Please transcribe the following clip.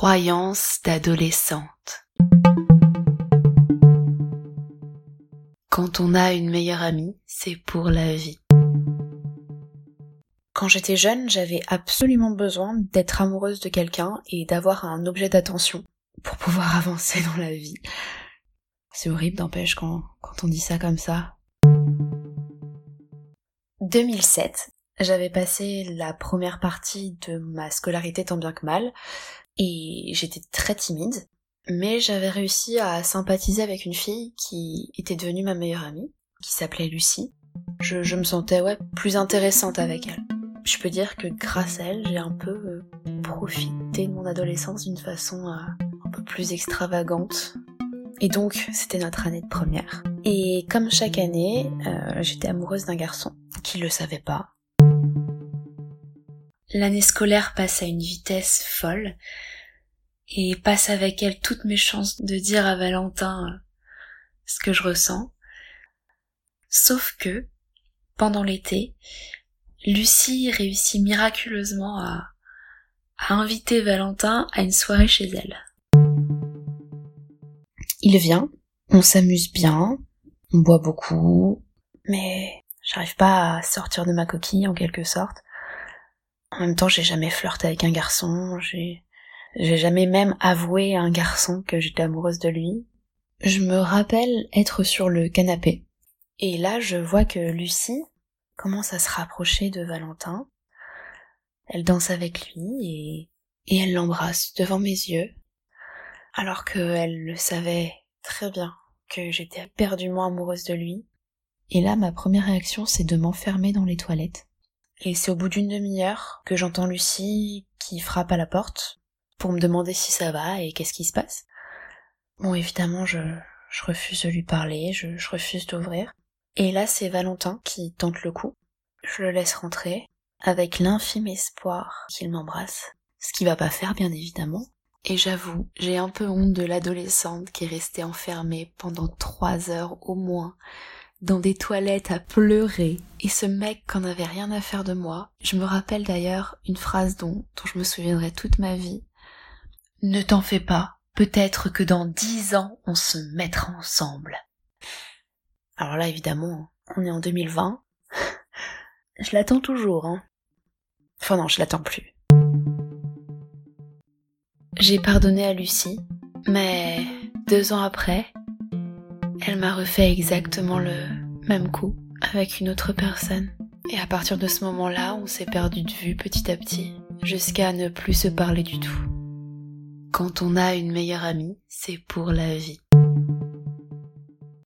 Croyance d'adolescente. Quand on a une meilleure amie, c'est pour la vie. Quand j'étais jeune, j'avais absolument besoin d'être amoureuse de quelqu'un et d'avoir un objet d'attention pour pouvoir avancer dans la vie. C'est horrible, d'empêche, quand, quand on dit ça comme ça. 2007, j'avais passé la première partie de ma scolarité tant bien que mal, et j'étais très timide, mais j'avais réussi à sympathiser avec une fille qui était devenue ma meilleure amie, qui s'appelait Lucie. Je, me sentais ouais plus intéressante avec elle. Je peux dire que grâce à elle, j'ai un peu euh, profité de mon adolescence d'une façon euh, un peu plus extravagante. Et donc, c'était notre année de première. Et comme chaque année, euh, j'étais amoureuse d'un garçon qui le savait pas, L'année scolaire passe à une vitesse folle et passe avec elle toutes mes chances de dire à Valentin euh, ce que je ressens. Sauf que, pendant l'été, Lucie réussit miraculeusement à, à inviter Valentin à une soirée chez elle. Il vient, on s'amuse bien, on boit beaucoup, mais j'arrive pas à sortir de ma coquille en quelque sorte. En même temps, j'ai jamais flirté avec un garçon, j'ai, j'ai jamais même avoué à un garçon que j'étais amoureuse de lui. Je me rappelle être sur le canapé. Et là, je vois que Lucie commence à se rapprocher de Valentin. Elle danse avec lui et, et elle l'embrasse devant mes yeux. Alors qu'elle le savait très bien que j'étais éperdument amoureuse de lui. Et là, ma première réaction, c'est de m'enfermer dans les toilettes et c'est au bout d'une demi-heure que j'entends Lucie qui frappe à la porte pour me demander si ça va et qu'est-ce qui se passe. Bon, évidemment, je, refuse de lui parler, je, je refuse d'ouvrir. Et là, c'est Valentin qui tente le coup. Je le laisse rentrer, avec l'infime espoir qu'il m'embrasse. Ce qui va pas faire, bien évidemment. Et j'avoue, j'ai un peu honte de l'adolescente qui est restée enfermée pendant trois heures au moins dans des toilettes à pleurer, et ce mec qu'en avait rien à faire de moi. Je me rappelle d'ailleurs une phrase dont, je me souviendrai toute ma vie. Ne t'en fais pas, peut-être que dans dix ans on se mettra ensemble. Alors là évidemment, on est en 2020. je l'attends toujours, hein. Enfin non, je l'attends plus. J'ai pardonné à Lucie, mais deux ans après, elle m'a refait exactement le même coup avec une autre personne. Et à partir de ce moment-là, on s'est perdu de vue petit à petit, jusqu'à ne plus se parler du tout. Quand on a une meilleure amie, c'est pour la vie.